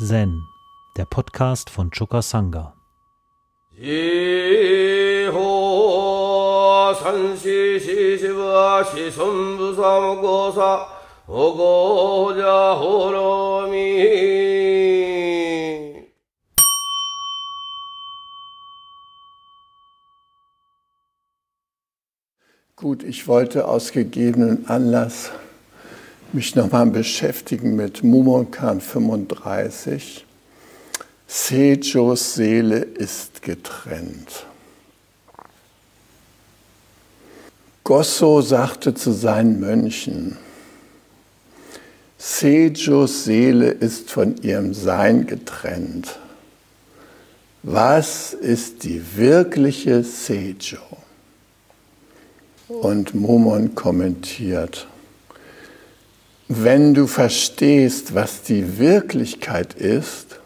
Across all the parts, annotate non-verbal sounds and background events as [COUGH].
Zen, der Podcast von Choka Sangha. Gut, ich wollte aus gegebenen Anlass mich nochmal beschäftigen mit Mumonkan 35. Sejos Seele ist getrennt. Gosso sagte zu seinen Mönchen, Sejos Seele ist von ihrem Sein getrennt. Was ist die wirkliche Sejo? Und Momon kommentiert, wenn du verstehst, was die Wirklichkeit ist,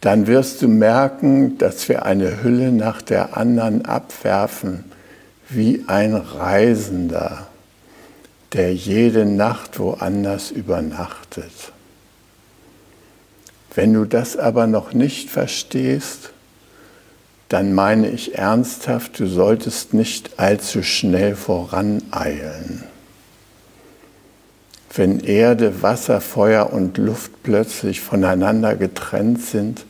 dann wirst du merken, dass wir eine Hülle nach der anderen abwerfen, wie ein Reisender, der jede Nacht woanders übernachtet. Wenn du das aber noch nicht verstehst, dann meine ich ernsthaft, du solltest nicht allzu schnell voraneilen. Wenn Erde, Wasser, Feuer und Luft plötzlich voneinander getrennt sind,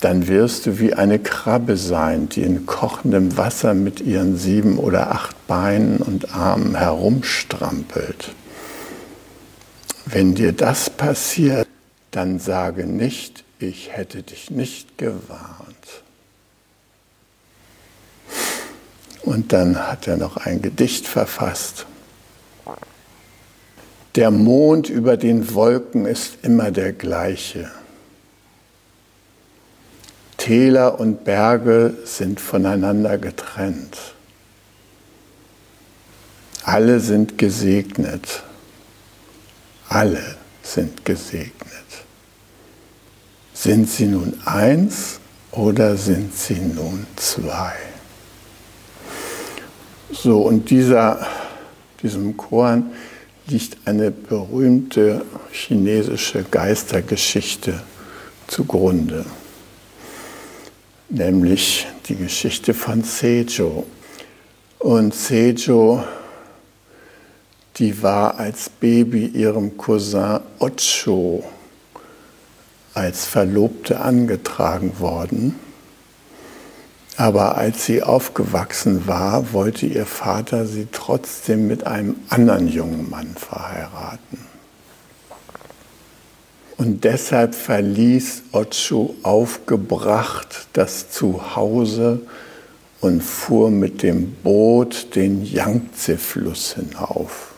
dann wirst du wie eine Krabbe sein, die in kochendem Wasser mit ihren sieben oder acht Beinen und Armen herumstrampelt. Wenn dir das passiert, dann sage nicht, ich hätte dich nicht gewarnt. Und dann hat er noch ein Gedicht verfasst. Der Mond über den Wolken ist immer der gleiche. Täler und Berge sind voneinander getrennt. Alle sind gesegnet. Alle sind gesegnet. Sind sie nun eins oder sind sie nun zwei? So, und dieser, diesem Korn liegt eine berühmte chinesische Geistergeschichte zugrunde, nämlich die Geschichte von Seijo. Und Seijo, die war als Baby ihrem Cousin Ocho als Verlobte angetragen worden. Aber als sie aufgewachsen war, wollte ihr Vater sie trotzdem mit einem anderen jungen Mann verheiraten. Und deshalb verließ Ochu aufgebracht das Zuhause und fuhr mit dem Boot den Yangtze-Fluss hinauf.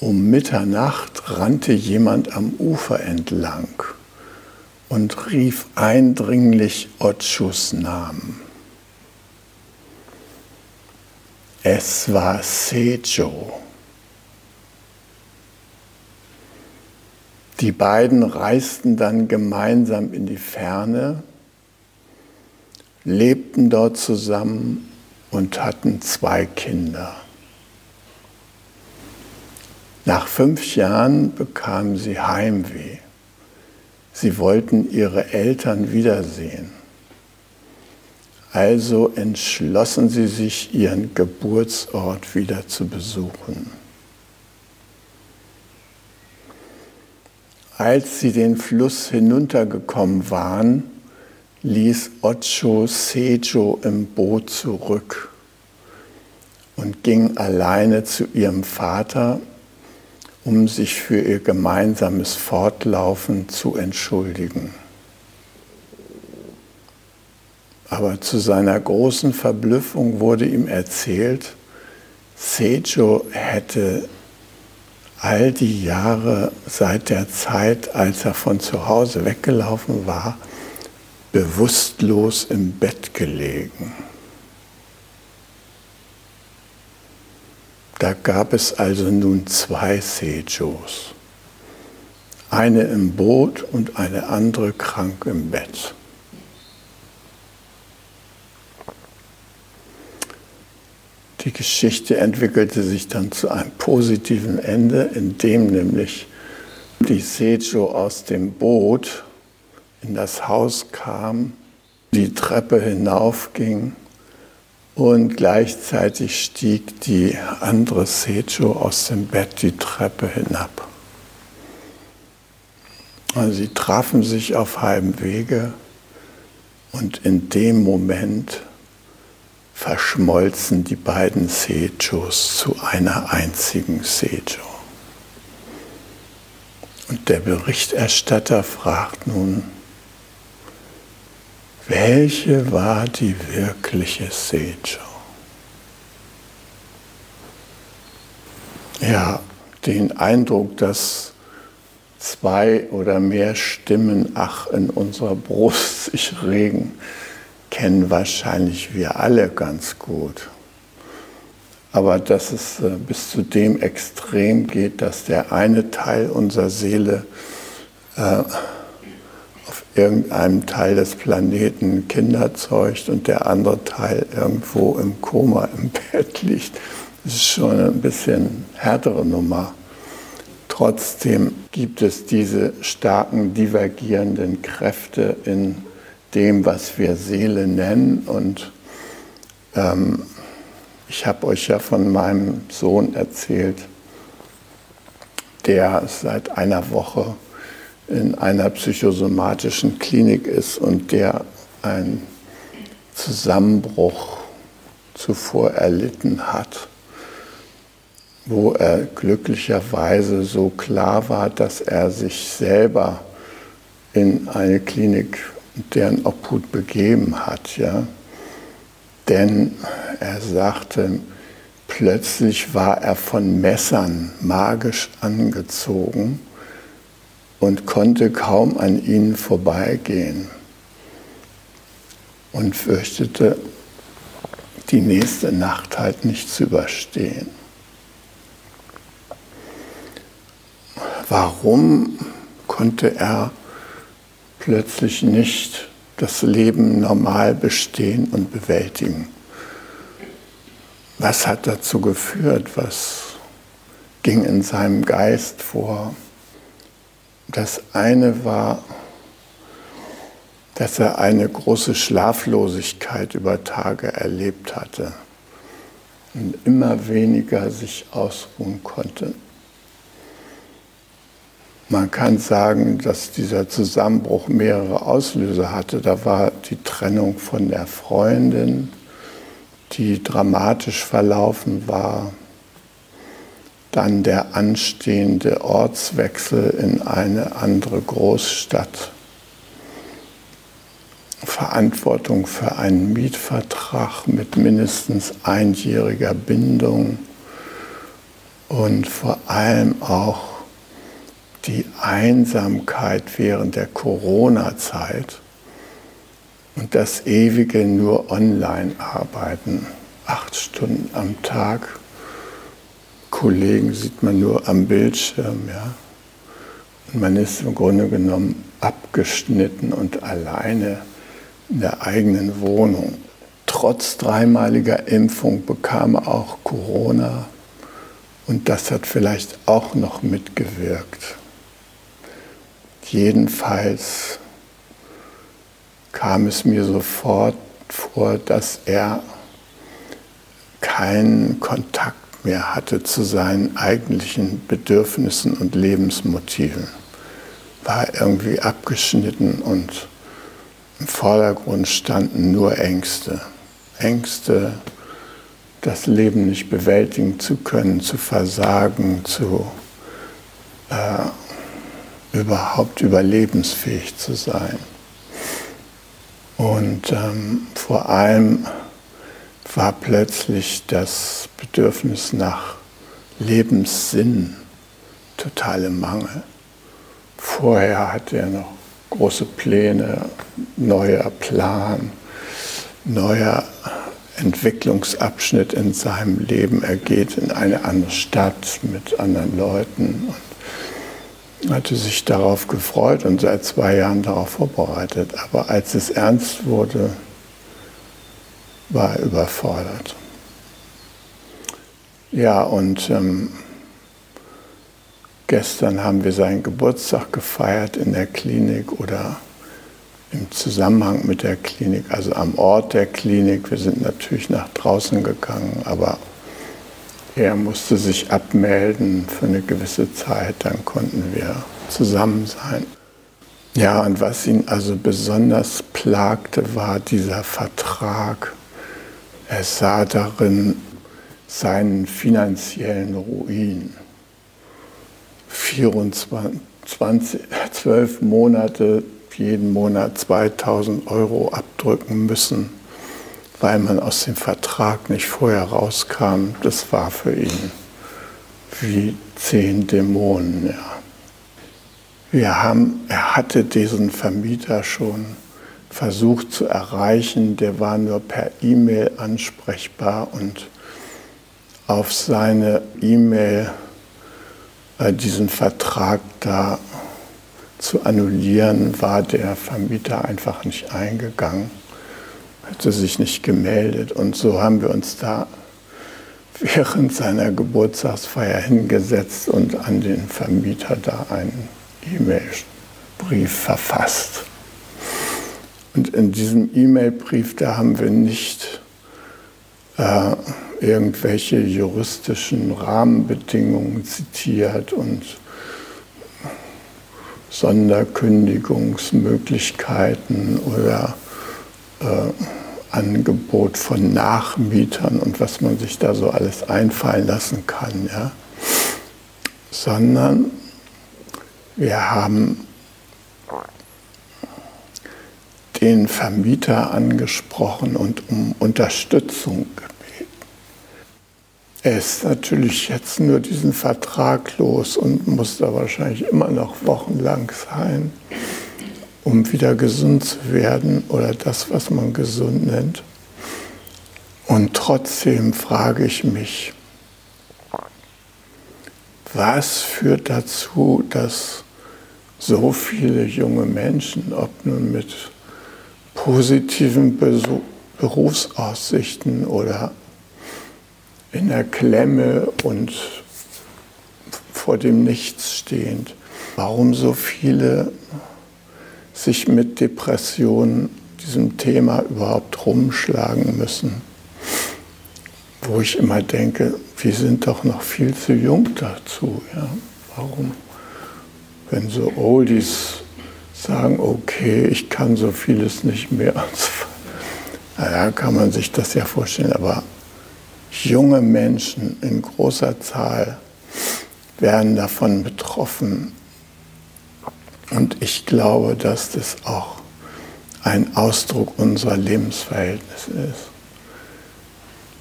Um Mitternacht rannte jemand am Ufer entlang und rief eindringlich Otschus Namen. Es war Sejo. Die beiden reisten dann gemeinsam in die Ferne, lebten dort zusammen und hatten zwei Kinder. Nach fünf Jahren bekamen sie Heimweh. Sie wollten ihre Eltern wiedersehen. Also entschlossen sie sich, ihren Geburtsort wieder zu besuchen. Als sie den Fluss hinuntergekommen waren, ließ Ocho Sejo im Boot zurück und ging alleine zu ihrem Vater um sich für ihr gemeinsames Fortlaufen zu entschuldigen. Aber zu seiner großen Verblüffung wurde ihm erzählt, Sejo hätte all die Jahre seit der Zeit, als er von zu Hause weggelaufen war, bewusstlos im Bett gelegen. Da gab es also nun zwei Sejos. Eine im Boot und eine andere krank im Bett. Die Geschichte entwickelte sich dann zu einem positiven Ende, in dem nämlich die Sejo aus dem Boot in das Haus kam, die Treppe hinaufging und gleichzeitig stieg die andere Sejo aus dem Bett die Treppe hinab. Also sie trafen sich auf halbem Wege und in dem Moment verschmolzen die beiden Sejos zu einer einzigen Sejo. Und der Berichterstatter fragt nun, welche war die wirkliche Sejo? Ja, den Eindruck, dass zwei oder mehr Stimmen ach in unserer Brust [LAUGHS] sich regen, kennen wahrscheinlich wir alle ganz gut. Aber dass es äh, bis zu dem Extrem geht, dass der eine Teil unserer Seele äh, irgendeinem Teil des Planeten Kinder zeugt und der andere Teil irgendwo im Koma im [LAUGHS] Bett liegt, das ist schon ein bisschen härtere Nummer. Trotzdem gibt es diese starken divergierenden Kräfte in dem, was wir Seele nennen. Und ähm, ich habe euch ja von meinem Sohn erzählt, der seit einer Woche in einer psychosomatischen Klinik ist und der einen Zusammenbruch zuvor erlitten hat, wo er glücklicherweise so klar war, dass er sich selber in eine Klinik deren Obhut begeben hat. Ja? Denn er sagte, plötzlich war er von Messern magisch angezogen und konnte kaum an ihnen vorbeigehen und fürchtete, die nächste Nacht halt nicht zu überstehen. Warum konnte er plötzlich nicht das Leben normal bestehen und bewältigen. Was hat dazu geführt? Was ging in seinem Geist vor? Das eine war, dass er eine große Schlaflosigkeit über Tage erlebt hatte und immer weniger sich ausruhen konnte. Man kann sagen, dass dieser Zusammenbruch mehrere Auslöser hatte. Da war die Trennung von der Freundin, die dramatisch verlaufen war. Dann der anstehende Ortswechsel in eine andere Großstadt. Verantwortung für einen Mietvertrag mit mindestens einjähriger Bindung und vor allem auch die Einsamkeit während der Corona-Zeit und das ewige nur Online-Arbeiten, acht Stunden am Tag. Kollegen sieht man nur am Bildschirm, ja. Und man ist im Grunde genommen abgeschnitten und alleine in der eigenen Wohnung. Trotz dreimaliger Impfung bekam er auch Corona und das hat vielleicht auch noch mitgewirkt. Jedenfalls kam es mir sofort vor, dass er keinen Kontakt mehr hatte zu seinen eigentlichen Bedürfnissen und Lebensmotiven. War irgendwie abgeschnitten und im Vordergrund standen nur Ängste. Ängste, das Leben nicht bewältigen zu können, zu versagen, zu äh, überhaupt überlebensfähig zu sein. Und ähm, vor allem war plötzlich das Bedürfnis nach Lebenssinn total im Mangel. Vorher hatte er noch große Pläne, neuer Plan, neuer Entwicklungsabschnitt in seinem Leben. Er geht in eine andere Stadt mit anderen Leuten hatte sich darauf gefreut und seit zwei Jahren darauf vorbereitet. Aber als es ernst wurde, war er überfordert. Ja, und ähm, Gestern haben wir seinen Geburtstag gefeiert in der Klinik oder im Zusammenhang mit der Klinik, also am Ort der Klinik. Wir sind natürlich nach draußen gegangen, aber er musste sich abmelden für eine gewisse Zeit, dann konnten wir zusammen sein. Ja, und was ihn also besonders plagte, war dieser Vertrag. Er sah darin seinen finanziellen Ruin. 24, 20, 12 Monate, jeden Monat 2000 Euro abdrücken müssen, weil man aus dem Vertrag nicht vorher rauskam. Das war für ihn wie zehn Dämonen. Ja. Wir haben, er hatte diesen Vermieter schon versucht zu erreichen, der war nur per E-Mail ansprechbar und auf seine E-Mail äh, diesen Vertrag da zu annullieren, war der Vermieter einfach nicht eingegangen, hatte sich nicht gemeldet. Und so haben wir uns da während seiner Geburtstagsfeier hingesetzt und an den Vermieter da einen E-Mail-Brief verfasst. Und in diesem E-Mail-Brief, da haben wir nicht äh, irgendwelche juristischen Rahmenbedingungen zitiert und Sonderkündigungsmöglichkeiten oder äh, Angebot von Nachmietern und was man sich da so alles einfallen lassen kann, ja? sondern wir haben den Vermieter angesprochen und um Unterstützung er ist natürlich jetzt nur diesen Vertrag los und muss da wahrscheinlich immer noch wochenlang sein, um wieder gesund zu werden oder das, was man gesund nennt. Und trotzdem frage ich mich, was führt dazu, dass so viele junge Menschen, ob nun mit positiven Berufsaussichten oder in der Klemme und vor dem Nichts stehend. Warum so viele sich mit Depressionen, diesem Thema überhaupt rumschlagen müssen? Wo ich immer denke, wir sind doch noch viel zu jung dazu. Ja? Warum? Wenn so Oldies sagen, okay, ich kann so vieles nicht mehr. [LAUGHS] Naja, kann man sich das ja vorstellen, aber junge Menschen in großer Zahl werden davon betroffen. Und ich glaube, dass das auch ein Ausdruck unserer Lebensverhältnisse ist.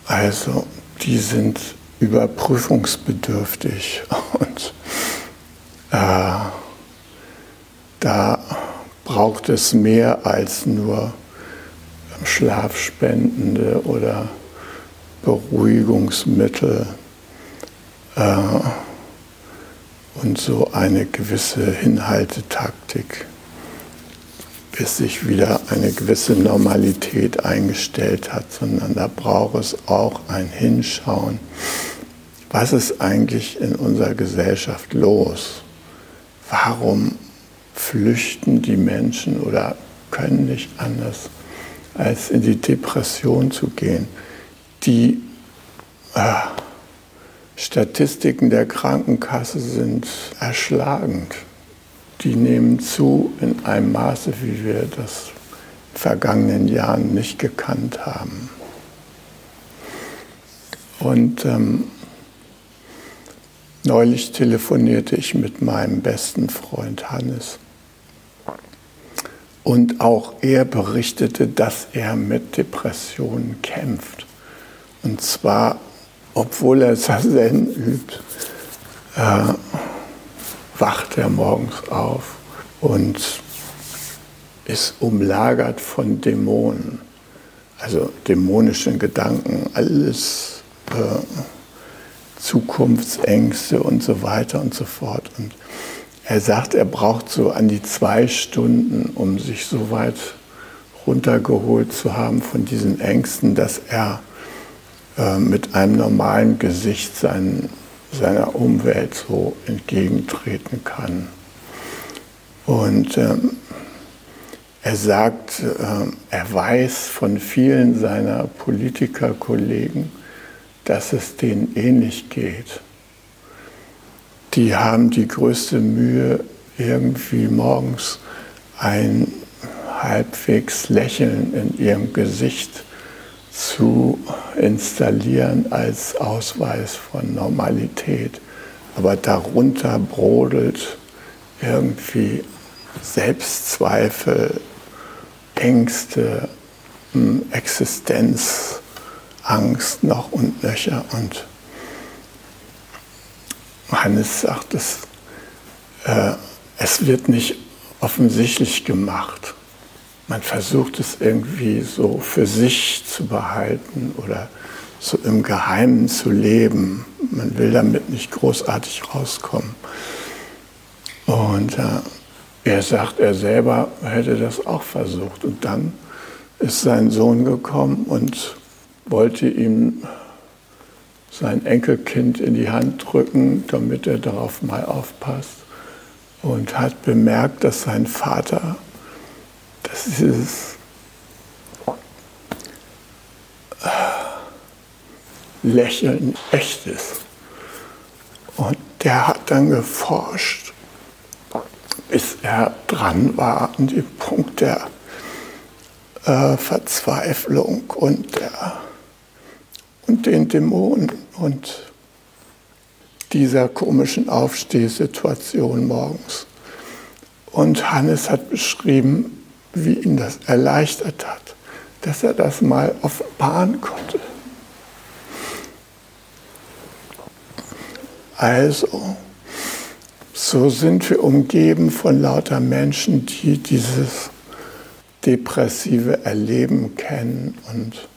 Also, die sind überprüfungsbedürftig [LAUGHS] und äh, da braucht es mehr als nur schlafspendende oder Beruhigungsmittel äh, und so eine gewisse Hinhaltetaktik, bis sich wieder eine gewisse Normalität eingestellt hat, sondern da braucht es auch ein Hinschauen. Was ist eigentlich in unserer Gesellschaft los? Warum flüchten die Menschen oder können nicht anders, als in die Depression zu gehen? Die äh, Statistiken der Krankenkasse sind erschlagend. Die nehmen zu in einem Maße, wie wir das in vergangenen Jahren nicht gekannt haben. Und ähm, neulich telefonierte ich mit meinem besten Freund Hannes. Und auch er berichtete, dass er mit Depressionen kämpft. Und zwar, obwohl er Zazen übt, äh, wacht er morgens auf und ist umlagert von Dämonen, also dämonischen Gedanken, alles äh, Zukunftsängste und so weiter und so fort. Und er sagt, er braucht so an die zwei Stunden, um sich so weit runtergeholt zu haben von diesen Ängsten, dass er äh, mit einem normalen Gesicht seinen seiner Umwelt so entgegentreten kann. Und ähm, er sagt, äh, er weiß von vielen seiner Politikerkollegen, dass es denen ähnlich geht. Die haben die größte Mühe, irgendwie morgens ein halbwegs Lächeln in ihrem Gesicht zu installieren als Ausweis von Normalität. Aber darunter brodelt irgendwie Selbstzweifel, Ängste, hm, Existenzangst noch und nöcher. Und Hannes sagt, es, äh, es wird nicht offensichtlich gemacht. Man versucht es irgendwie so für sich zu behalten oder so im Geheimen zu leben. Man will damit nicht großartig rauskommen. Und äh, er sagt, er selber hätte das auch versucht. Und dann ist sein Sohn gekommen und wollte ihm sein Enkelkind in die Hand drücken, damit er darauf mal aufpasst. Und hat bemerkt, dass sein Vater, dass dieses Lächeln echt ist. Und der hat dann geforscht bis er dran war an dem Punkt der äh, Verzweiflung und, der, und den Dämonen und dieser komischen Aufstehsituation morgens. Und Hannes hat beschrieben, wie ihn das erleichtert hat, dass er das mal offenbaren konnte. Also, so sind wir umgeben von lauter Menschen, die dieses depressive Erleben kennen und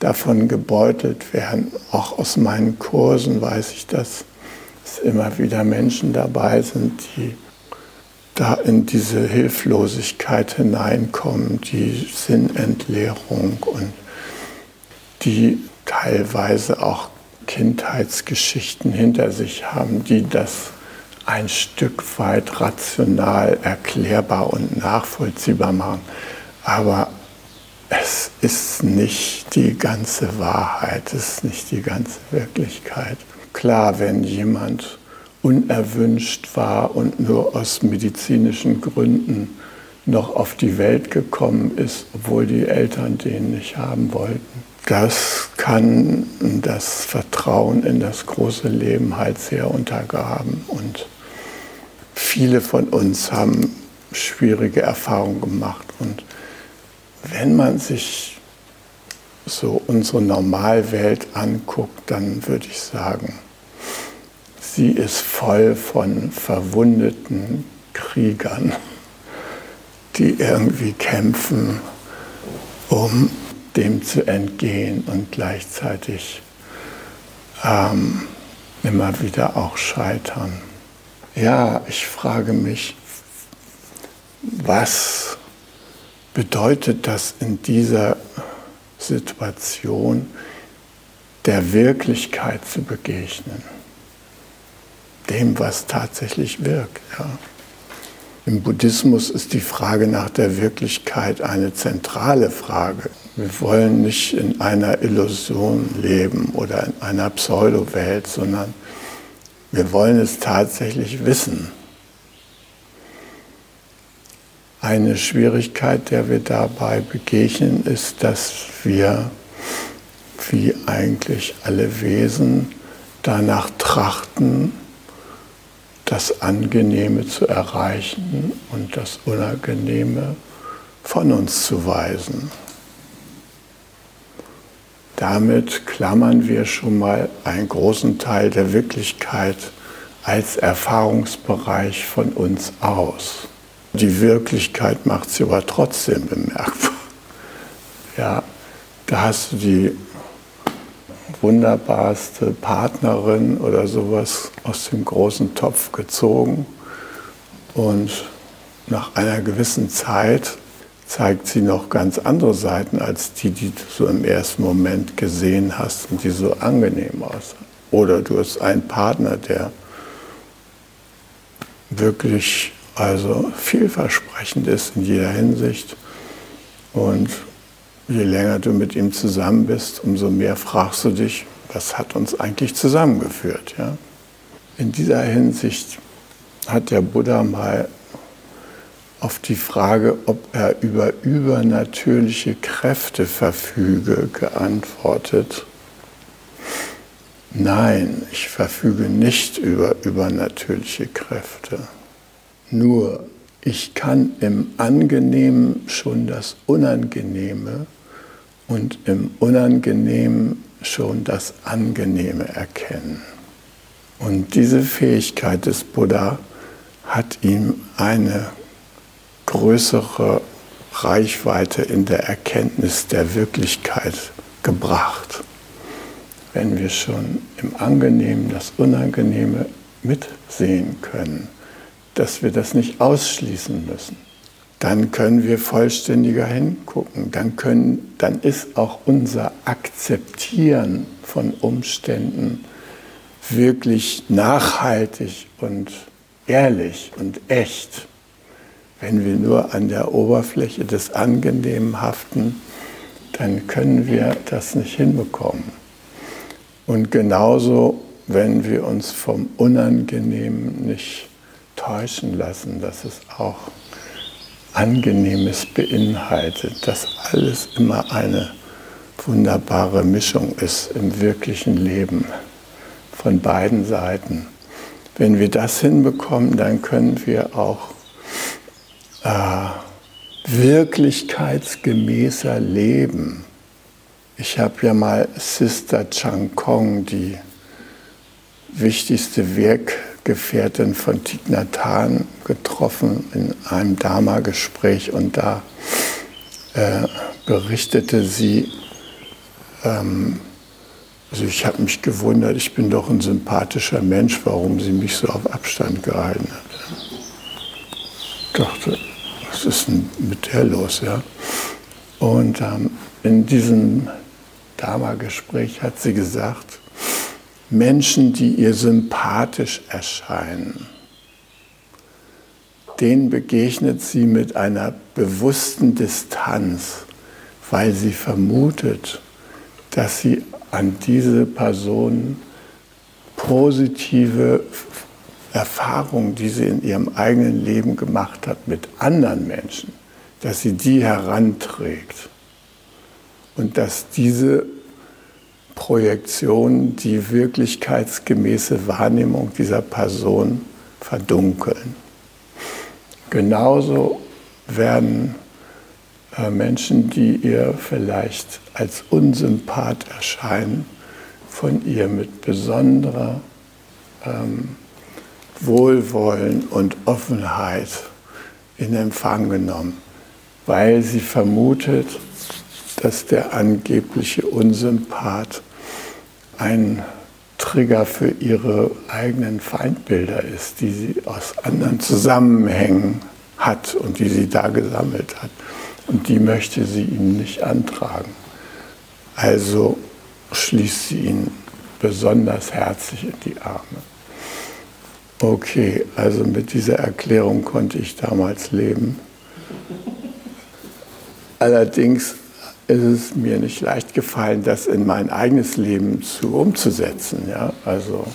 davon gebeutelt werden. Auch aus meinen Kursen weiß ich, dass es immer wieder Menschen dabei sind, die da in diese Hilflosigkeit hineinkommen, die Sinnentleerung und die teilweise auch Kindheitsgeschichten hinter sich haben, die das ein Stück weit rational erklärbar und nachvollziehbar machen. Aber ist nicht die ganze Wahrheit, ist nicht die ganze Wirklichkeit. Klar, wenn jemand unerwünscht war und nur aus medizinischen Gründen noch auf die Welt gekommen ist, obwohl die Eltern den nicht haben wollten. Das kann das Vertrauen in das große Leben halt sehr untergraben und viele von uns haben schwierige Erfahrungen gemacht. Und wenn man sich so unsere Normalwelt anguckt, dann würde ich sagen, sie ist voll von verwundeten Kriegern, die irgendwie kämpfen, um dem zu entgehen und gleichzeitig ähm, immer wieder auch scheitern. Ja, ich frage mich, was bedeutet das in dieser Situation, der Wirklichkeit zu begegnen, dem, was tatsächlich wirkt. Ja. Im Buddhismus ist die Frage nach der Wirklichkeit eine zentrale Frage. Wir wollen nicht in einer Illusion leben oder in einer Pseudowelt, sondern wir wollen es tatsächlich wissen. Eine Schwierigkeit, der wir dabei begegnen, ist, dass wir, wie eigentlich alle Wesen, danach trachten, das Angenehme zu erreichen und das Unangenehme von uns zu weisen. Damit klammern wir schon mal einen großen Teil der Wirklichkeit als Erfahrungsbereich von uns aus. Die Wirklichkeit macht sie aber trotzdem bemerkbar. Ja, da hast du die wunderbarste Partnerin oder sowas aus dem großen Topf gezogen und nach einer gewissen Zeit zeigt sie noch ganz andere Seiten als die, die du so im ersten Moment gesehen hast und die so angenehm aussahen. Oder du hast einen Partner, der wirklich also vielversprechend ist in jeder Hinsicht. Und je länger du mit ihm zusammen bist, umso mehr fragst du dich, was hat uns eigentlich zusammengeführt. Ja? In dieser Hinsicht hat der Buddha mal auf die Frage, ob er über übernatürliche Kräfte verfüge, geantwortet, nein, ich verfüge nicht über übernatürliche Kräfte. Nur ich kann im Angenehmen schon das Unangenehme und im Unangenehmen schon das Angenehme erkennen. Und diese Fähigkeit des Buddha hat ihm eine größere Reichweite in der Erkenntnis der Wirklichkeit gebracht. Wenn wir schon im Angenehmen das Unangenehme mitsehen können, dass wir das nicht ausschließen müssen, dann können wir vollständiger hingucken. Dann, können, dann ist auch unser Akzeptieren von Umständen wirklich nachhaltig und ehrlich und echt. Wenn wir nur an der Oberfläche des Angenehmen haften, dann können wir das nicht hinbekommen. Und genauso, wenn wir uns vom Unangenehmen nicht täuschen lassen, dass es auch Angenehmes beinhaltet, dass alles immer eine wunderbare Mischung ist im wirklichen Leben von beiden Seiten. Wenn wir das hinbekommen, dann können wir auch äh, wirklichkeitsgemäßer leben. Ich habe ja mal Sister Chang Kong, die wichtigste Werkgefährtin von Hanh, getroffen in einem Dharma-Gespräch und da äh, berichtete sie, ähm, also ich habe mich gewundert, ich bin doch ein sympathischer Mensch, warum sie mich so auf Abstand gehalten hat. Ich dachte, was ist denn mit der los? Ja? Und ähm, in diesem Dharma-Gespräch hat sie gesagt, Menschen, die ihr sympathisch erscheinen, denen begegnet sie mit einer bewussten Distanz, weil sie vermutet, dass sie an diese Person positive Erfahrungen, die sie in ihrem eigenen Leben gemacht hat mit anderen Menschen, dass sie die heranträgt. Und dass diese Projektionen die wirklichkeitsgemäße Wahrnehmung dieser Person verdunkeln. Genauso werden äh, Menschen, die ihr vielleicht als unsympath erscheinen, von ihr mit besonderer ähm, Wohlwollen und Offenheit in Empfang genommen, weil sie vermutet, dass der angebliche Unsympath ein Trigger für ihre eigenen Feindbilder ist, die sie aus anderen Zusammenhängen hat und die sie da gesammelt hat. Und die möchte sie ihm nicht antragen. Also schließt sie ihn besonders herzlich in die Arme. Okay, also mit dieser Erklärung konnte ich damals leben. Allerdings ist es mir nicht leicht gefallen, das in mein eigenes Leben zu umzusetzen. Ja? Also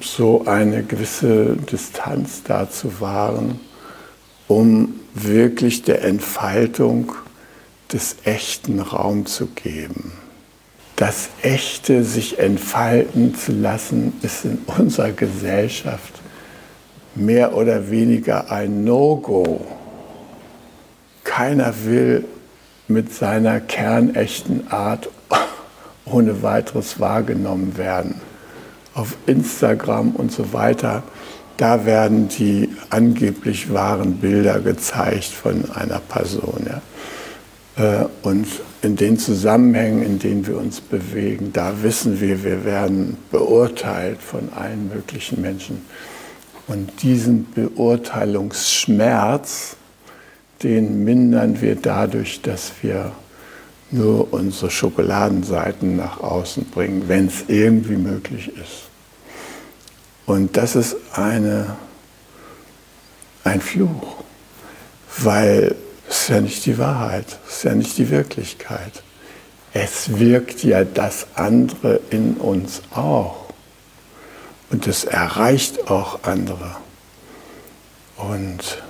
so eine gewisse Distanz da zu wahren, um wirklich der Entfaltung des echten Raum zu geben. Das Echte sich entfalten zu lassen, ist in unserer Gesellschaft mehr oder weniger ein No-Go. Keiner will mit seiner kernechten Art ohne weiteres wahrgenommen werden. Auf Instagram und so weiter, da werden die angeblich wahren Bilder gezeigt von einer Person. Ja. Äh, und in den Zusammenhängen, in denen wir uns bewegen, da wissen wir, wir werden beurteilt von allen möglichen Menschen. Und diesen Beurteilungsschmerz, den mindern wir dadurch, dass wir nur unsere Schokoladenseiten nach außen bringen, wenn es irgendwie möglich ist. Und das ist eine, ein Fluch, weil es ist ja nicht die Wahrheit, es ist ja nicht die Wirklichkeit. Es wirkt ja das andere in uns auch. Und es erreicht auch andere. Und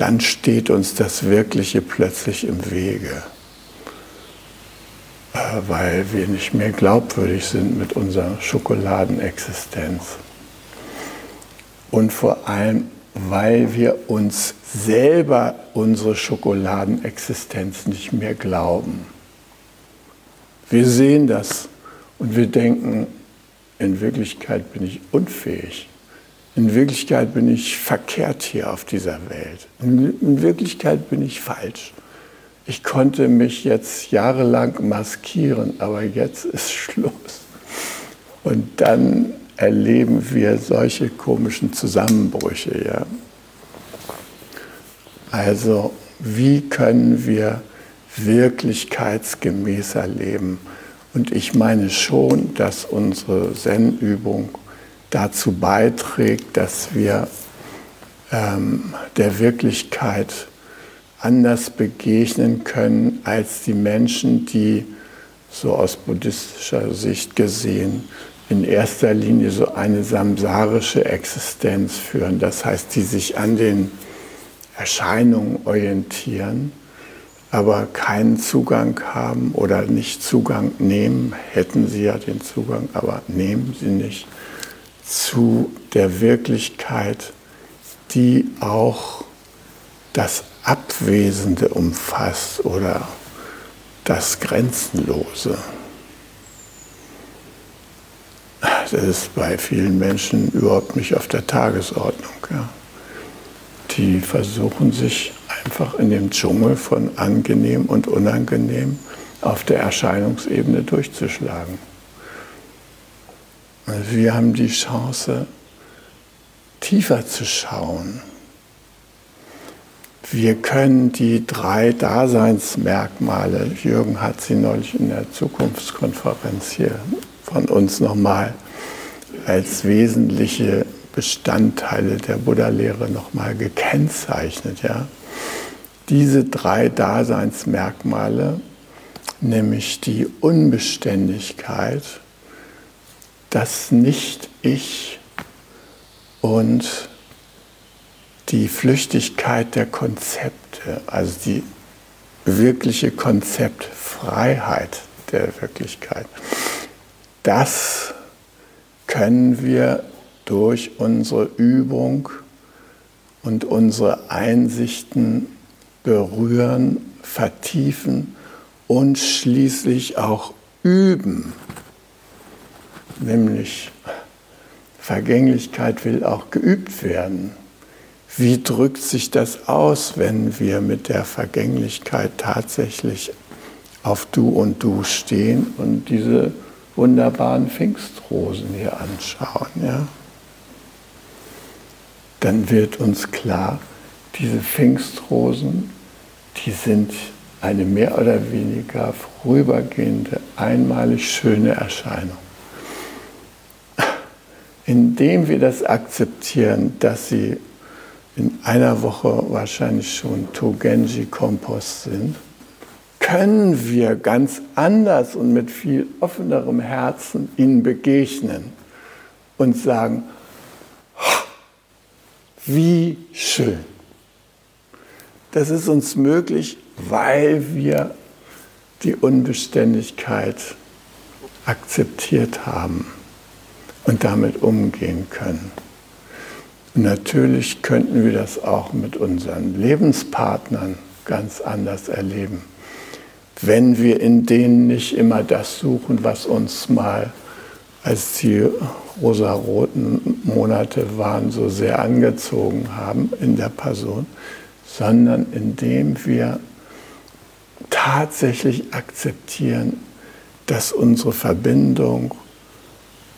dann steht uns das Wirkliche plötzlich im Wege, äh, weil wir nicht mehr glaubwürdig sind mit unserer Schokoladenexistenz. Und vor allem, weil wir uns selber unsere Schokoladenexistenz nicht mehr glauben. Wir sehen das und wir denken, in Wirklichkeit bin ich unfähig. In Wirklichkeit bin ich verkehrt hier auf dieser Welt. In Wirklichkeit bin ich falsch. Ich konnte mich jetzt jahrelang maskieren, aber jetzt ist [LAUGHS] Schluss. Und dann erleben wir solche komischen Zusammenbrüche. Ja. Also wie können wir wirklichkeitsgemäßer leben? Und ich meine schon, dass unsere Zen-Übung dazu beiträgt, dass wir ähm, der Wirklichkeit anders begegnen können als die Menschen, die so aus buddhistischer Sicht gesehen in erster Linie so eine samsarische Existenz führen. Das heißt, die sich an den Erscheinungen orientieren aber keinen Zugang haben oder nicht Zugang nehmen, hätten sie ja den Zugang, aber nehmen sie nicht zu der Wirklichkeit, die auch das Abwesende umfasst oder das Grenzenlose. Das ist bei vielen Menschen überhaupt nicht auf der Tagesordnung. Ja. Die versuchen sich einfach in dem Dschungel von angenehm und unangenehm auf der Erscheinungsebene durchzuschlagen. Also wir haben die Chance, tiefer zu schauen. Wir können die drei Daseinsmerkmale, Jürgen hat sie neulich in der Zukunftskonferenz hier von uns nochmal als wesentliche Bestandteile der Buddha-Lehre nochmal gekennzeichnet. Ja? diese drei Daseinsmerkmale, nämlich die Unbeständigkeit, das Nicht-Ich und die Flüchtigkeit der Konzepte, also die wirkliche Konzeptfreiheit der Wirklichkeit. Das können wir durch unsere Übung und unsere Einsichten berühren, vertiefen und schließlich auch üben. Nämlich Vergänglichkeit will auch geübt werden. Wie drückt sich das aus, wenn wir mit der Vergänglichkeit tatsächlich auf Du und Du stehen und diese wunderbaren Pfingstrosen hier anschauen? Ja? Dann wird uns klar, diese Pfingstrosen, die sind eine mehr oder weniger vorübergehende, einmalig schöne Erscheinung. Indem wir das akzeptieren, dass sie in einer Woche wahrscheinlich schon Togenji-Kompost sind, können wir ganz anders und mit viel offenerem Herzen ihnen begegnen und sagen, wie schön. Das ist uns möglich, weil wir die Unbeständigkeit akzeptiert haben und damit umgehen können. Und natürlich könnten wir das auch mit unseren Lebenspartnern ganz anders erleben, wenn wir in denen nicht immer das suchen, was uns mal als die rosaroten Monate waren, so sehr angezogen haben in der Person, sondern indem wir tatsächlich akzeptieren, dass unsere Verbindung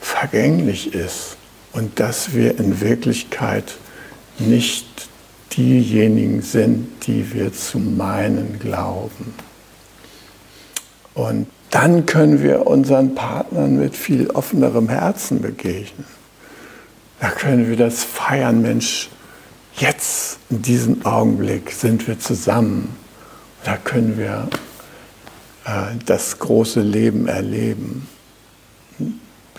vergänglich ist und dass wir in Wirklichkeit nicht diejenigen sind, die wir zu meinen glauben. Und dann können wir unseren Partnern mit viel offenerem Herzen begegnen. Da können wir das feiern, Mensch, jetzt in diesem Augenblick sind wir zusammen. Da können wir äh, das große Leben erleben,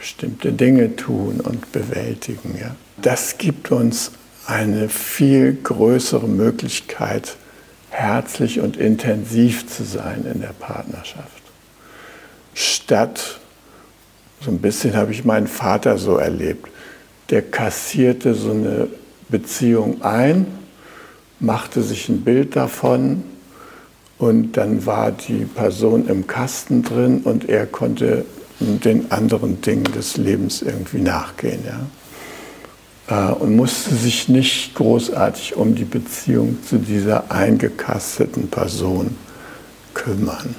bestimmte Dinge tun und bewältigen. Ja. Das gibt uns eine viel größere Möglichkeit, herzlich und intensiv zu sein in der Partnerschaft. Statt, so ein bisschen habe ich meinen Vater so erlebt, der kassierte so eine Beziehung ein, machte sich ein Bild davon und dann war die Person im Kasten drin und er konnte den anderen Dingen des Lebens irgendwie nachgehen. Ja? Äh, und musste sich nicht großartig um die Beziehung zu dieser eingekasteten Person kümmern.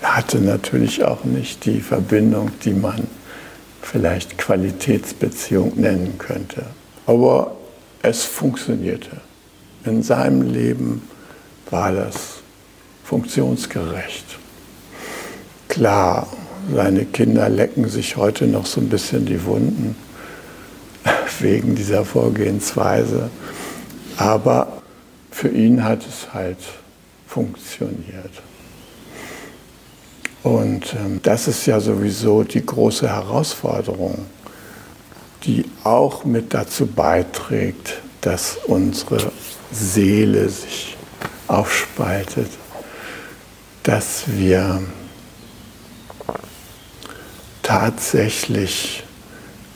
Er hatte natürlich auch nicht die Verbindung, die man vielleicht Qualitätsbeziehung nennen könnte. Aber es funktionierte. In seinem Leben war das funktionsgerecht. Klar, seine Kinder lecken sich heute noch so ein bisschen die Wunden [LAUGHS] wegen dieser Vorgehensweise. Aber für ihn hat es halt funktioniert. Und ähm, das ist ja sowieso die große Herausforderung, die auch mit dazu beiträgt, dass unsere Seele sich aufspaltet, dass wir tatsächlich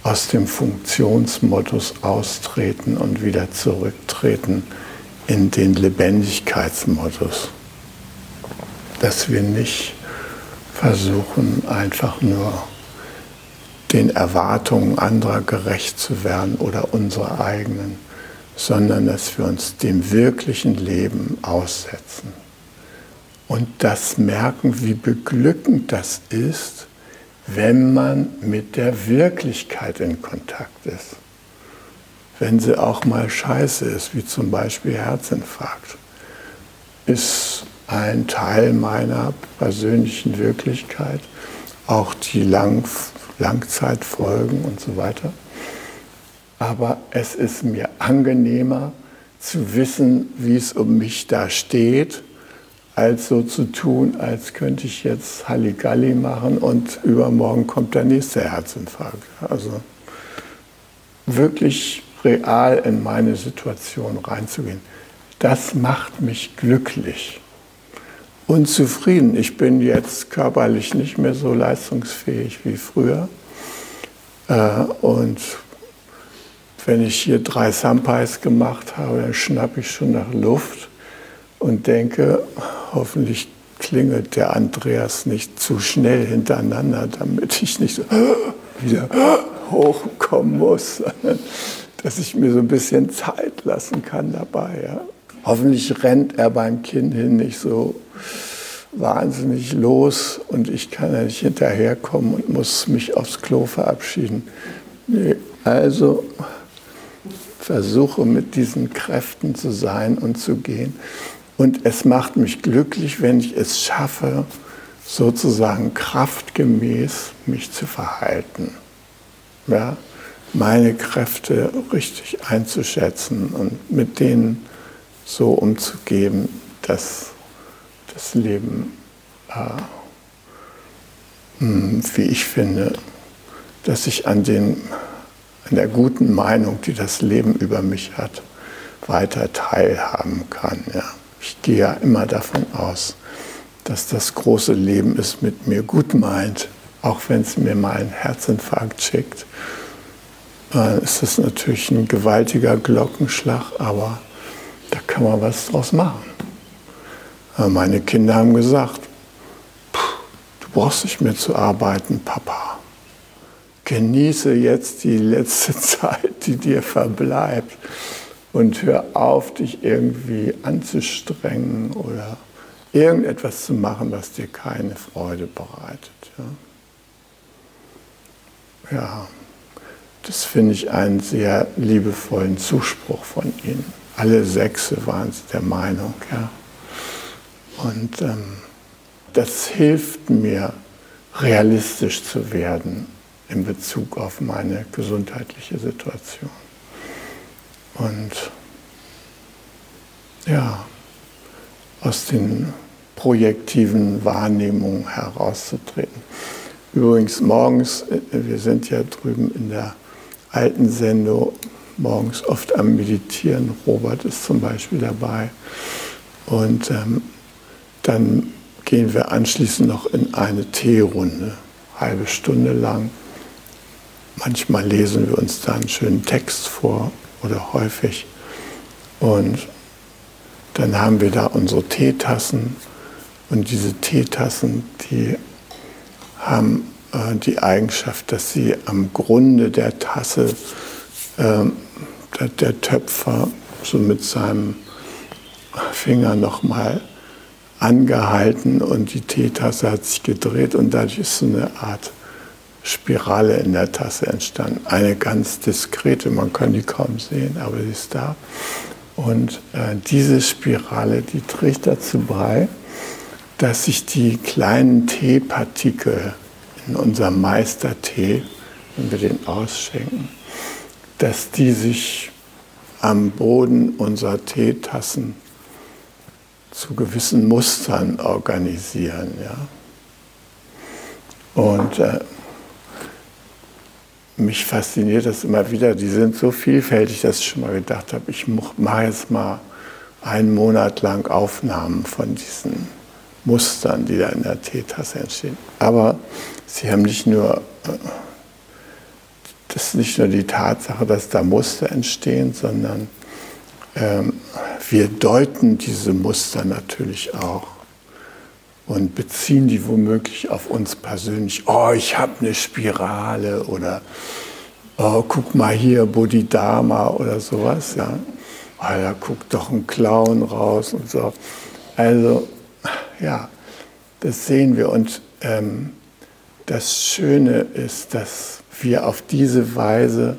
aus dem Funktionsmodus austreten und wieder zurücktreten in den Lebendigkeitsmodus. Dass wir nicht versuchen, einfach nur den Erwartungen anderer gerecht zu werden oder unsere eigenen, sondern dass wir uns dem wirklichen Leben aussetzen. Und das merken, wie beglückend das ist, wenn man mit der Wirklichkeit in Kontakt ist. Wenn sie auch mal scheiße ist, wie zum Beispiel Herzinfarkt, ist ein Teil meiner persönlichen Wirklichkeit, auch die Lang Langzeitfolgen und so weiter. Aber es ist mir angenehmer zu wissen, wie es um mich da steht, als so zu tun, als könnte ich jetzt Halligalli machen und übermorgen kommt der nächste Herzinfarkt. Also wirklich real in meine Situation reinzugehen, das macht mich glücklich und zufrieden. Ich bin jetzt körperlich nicht mehr so leistungsfähig wie früher. Äh, und wenn ich hier drei Sampais gemacht habe, dann schnappe ich schon nach Luft und denke, hoffentlich klingelt der Andreas nicht zu schnell hintereinander, damit ich nicht so wieder hochkommen muss, dass ich mir so ein bisschen Zeit lassen kann dabei. Ja. Hoffentlich rennt er beim Kind hin nicht so wahnsinnig los und ich kann ja nicht hinterherkommen und muss mich aufs Klo verabschieden. Nee, also versuche mit diesen Kräften zu sein und zu gehen. Und es macht mich glücklich, wenn ich es schaffe, sozusagen kraftgemäß mich zu verhalten. Ja, meine Kräfte richtig einzuschätzen und mit denen so umzugehen, dass das Leben, äh, hm, wie ich finde, dass ich an, den, an der guten Meinung, die das Leben über mich hat, weiter teilhaben kann. Ja. Ich gehe ja immer davon aus, dass das große Leben es mit mir gut meint, auch wenn es mir mal einen Herzinfarkt schickt. Äh, ist das natürlich ein gewaltiger Glockenschlag, aber da kann man was draus machen. Meine Kinder haben gesagt, du brauchst nicht mehr zu arbeiten, Papa. Genieße jetzt die letzte [LAUGHS] Zeit, die dir verbleibt und hör auf, dich irgendwie anzustrengen oder irgendetwas zu machen, was dir keine Freude bereitet. Ja, ja das finde ich einen sehr liebevollen Zuspruch von Ihnen. Alle sechs waren der Meinung. Ja. Und ähm, das hilft mir, realistisch zu werden in Bezug auf meine gesundheitliche Situation. Und ja, aus den projektiven Wahrnehmungen herauszutreten. Übrigens morgens, äh, wir sind ja drüben in der alten Sendung, morgens oft am Meditieren. Robert ist zum Beispiel dabei. Und ähm, dann gehen wir anschließend noch in eine Teerunde, halbe Stunde lang. Manchmal lesen wir uns da einen schönen Text vor oder häufig. Und dann haben wir da unsere Teetassen. Und diese Teetassen, die haben äh, die Eigenschaft, dass sie am Grunde der Tasse äh, der, der Töpfer so mit seinem Finger nochmal angehalten und die Teetasse hat sich gedreht und dadurch ist so eine Art Spirale in der Tasse entstanden. Eine ganz diskrete, man kann die kaum sehen, aber sie ist da. Und äh, diese Spirale, die trägt dazu bei, dass sich die kleinen Teepartikel in unserem Meistertee, wenn wir den ausschenken, dass die sich am Boden unserer Teetassen zu gewissen Mustern organisieren. Ja? Und äh, mich fasziniert das immer wieder. Die sind so vielfältig, dass ich schon mal gedacht habe, ich mache jetzt mal einen Monat lang Aufnahmen von diesen Mustern, die da in der Teetasse entstehen. Aber sie haben nicht nur, äh, das ist nicht nur die Tatsache, dass da Muster entstehen, sondern ähm, wir deuten diese Muster natürlich auch und beziehen die womöglich auf uns persönlich. Oh, ich habe eine Spirale oder oh, guck mal hier, Bodhidharma oder sowas. Ja. Oh, da guckt doch ein Clown raus und so. Also, ja, das sehen wir. Und ähm, das Schöne ist, dass wir auf diese Weise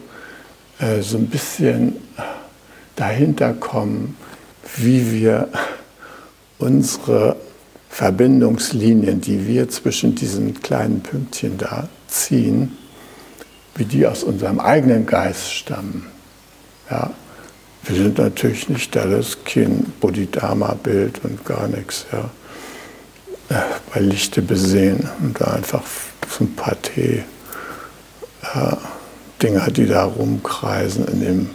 äh, so ein bisschen dahinter kommen, wie wir unsere Verbindungslinien, die wir zwischen diesen kleinen Pünktchen da ziehen, wie die aus unserem eigenen Geist stammen. Ja, wir sind natürlich nicht das Kind, Bodhidharma-Bild und gar nichts. Ja. Äh, bei Lichte besehen und da einfach so ein paar Tee. Äh, Dinger, die da rumkreisen in, dem,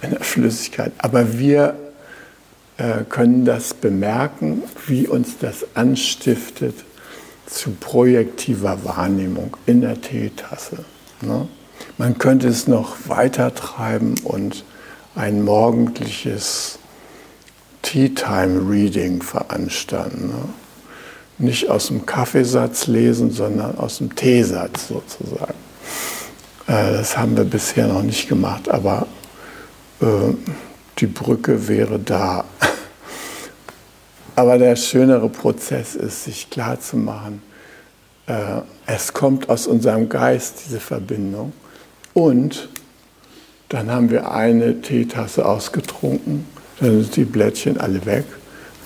in der Flüssigkeit. Aber wir äh, können das bemerken, wie uns das anstiftet zu projektiver Wahrnehmung in der Teetasse. Ne? Man könnte es noch weiter treiben und ein morgendliches Tea Time Reading veranstalten. Ne? Nicht aus dem Kaffeesatz lesen, sondern aus dem Teesatz sozusagen. Äh, das haben wir bisher noch nicht gemacht, aber äh, die Brücke wäre da. Aber der schönere Prozess ist, sich klarzumachen, äh, es kommt aus unserem Geist, diese Verbindung. Und dann haben wir eine Teetasse ausgetrunken, dann sind die Blättchen alle weg,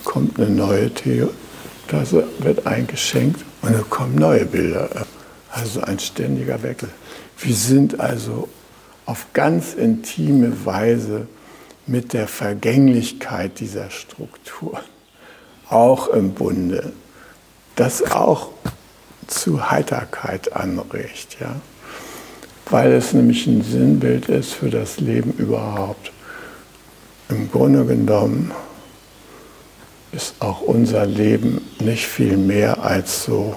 kommt eine neue Teetasse, wird eingeschenkt und dann kommen neue Bilder. Also ein ständiger Wechsel. Wir sind also auf ganz intime Weise mit der Vergänglichkeit dieser Struktur auch im Bunde, das auch zu Heiterkeit anregt, ja? weil es nämlich ein Sinnbild ist für das Leben überhaupt. Im Grunde genommen ist auch unser Leben nicht viel mehr als so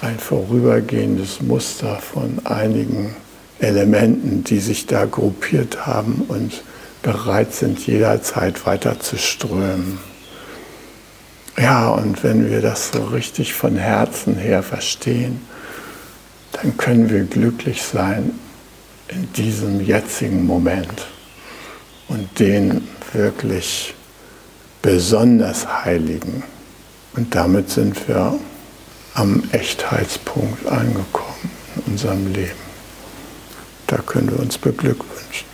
ein vorübergehendes Muster von einigen Elementen, die sich da gruppiert haben und bereit sind, jederzeit weiter zu strömen. Ja, und wenn wir das so richtig von Herzen her verstehen, dann können wir glücklich sein in diesem jetzigen Moment und den wirklich besonders heiligen. Und damit sind wir am Echtheitspunkt angekommen in unserem Leben. Da können wir uns beglückwünschen.